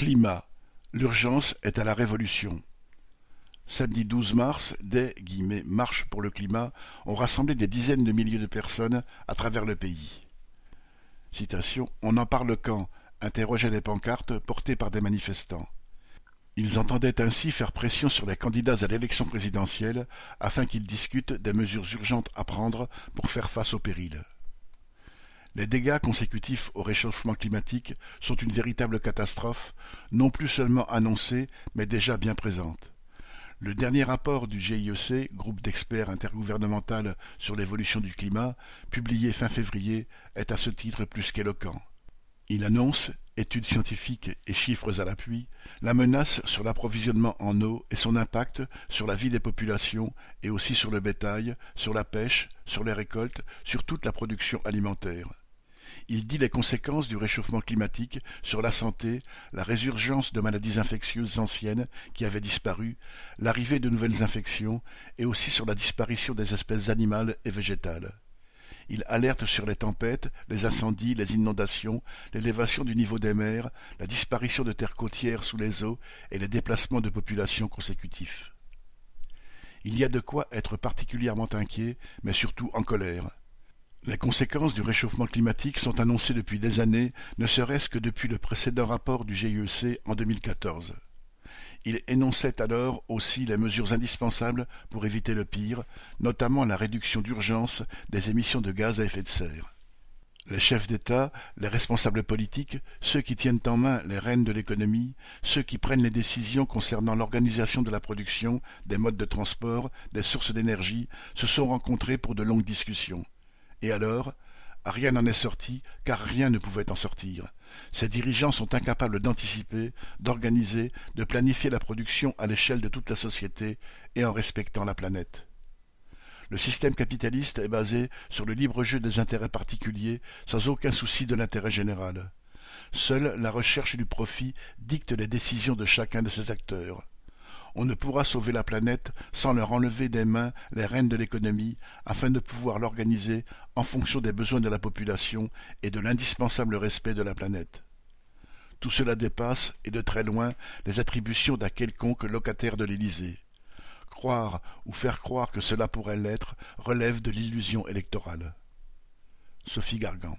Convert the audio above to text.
Climat: l'urgence est à la révolution. Samedi 12 mars, des « marches pour le climat » ont rassemblé des dizaines de milliers de personnes à travers le pays. On en parle quand? interrogeaient les pancartes portées par des manifestants. Ils entendaient ainsi faire pression sur les candidats à l'élection présidentielle afin qu'ils discutent des mesures urgentes à prendre pour faire face au péril. Les dégâts consécutifs au réchauffement climatique sont une véritable catastrophe, non plus seulement annoncée, mais déjà bien présente. Le dernier rapport du GIEC, groupe d'experts intergouvernemental sur l'évolution du climat, publié fin février, est à ce titre plus qu'éloquent. Il annonce, études scientifiques et chiffres à l'appui, la menace sur l'approvisionnement en eau et son impact sur la vie des populations et aussi sur le bétail, sur la pêche, sur les récoltes, sur toute la production alimentaire. Il dit les conséquences du réchauffement climatique sur la santé, la résurgence de maladies infectieuses anciennes qui avaient disparu, l'arrivée de nouvelles infections et aussi sur la disparition des espèces animales et végétales. Il alerte sur les tempêtes, les incendies, les inondations, l'élévation du niveau des mers, la disparition de terres côtières sous les eaux et les déplacements de populations consécutifs. Il y a de quoi être particulièrement inquiet, mais surtout en colère. Les conséquences du réchauffement climatique sont annoncées depuis des années, ne serait-ce que depuis le précédent rapport du GIEC en 2014. Il énonçait alors aussi les mesures indispensables pour éviter le pire, notamment la réduction d'urgence des émissions de gaz à effet de serre. Les chefs d'État, les responsables politiques, ceux qui tiennent en main les rênes de l'économie, ceux qui prennent les décisions concernant l'organisation de la production, des modes de transport, des sources d'énergie, se sont rencontrés pour de longues discussions. Et alors Rien n'en est sorti, car rien ne pouvait en sortir. Ces dirigeants sont incapables d'anticiper, d'organiser, de planifier la production à l'échelle de toute la société et en respectant la planète. Le système capitaliste est basé sur le libre jeu des intérêts particuliers sans aucun souci de l'intérêt général. Seule la recherche du profit dicte les décisions de chacun de ces acteurs. On ne pourra sauver la planète sans leur enlever des mains les rênes de l'économie afin de pouvoir l'organiser en fonction des besoins de la population et de l'indispensable respect de la planète. Tout cela dépasse, et de très loin, les attributions d'un quelconque locataire de l'Élysée. Croire ou faire croire que cela pourrait l'être relève de l'illusion électorale. Sophie Gargan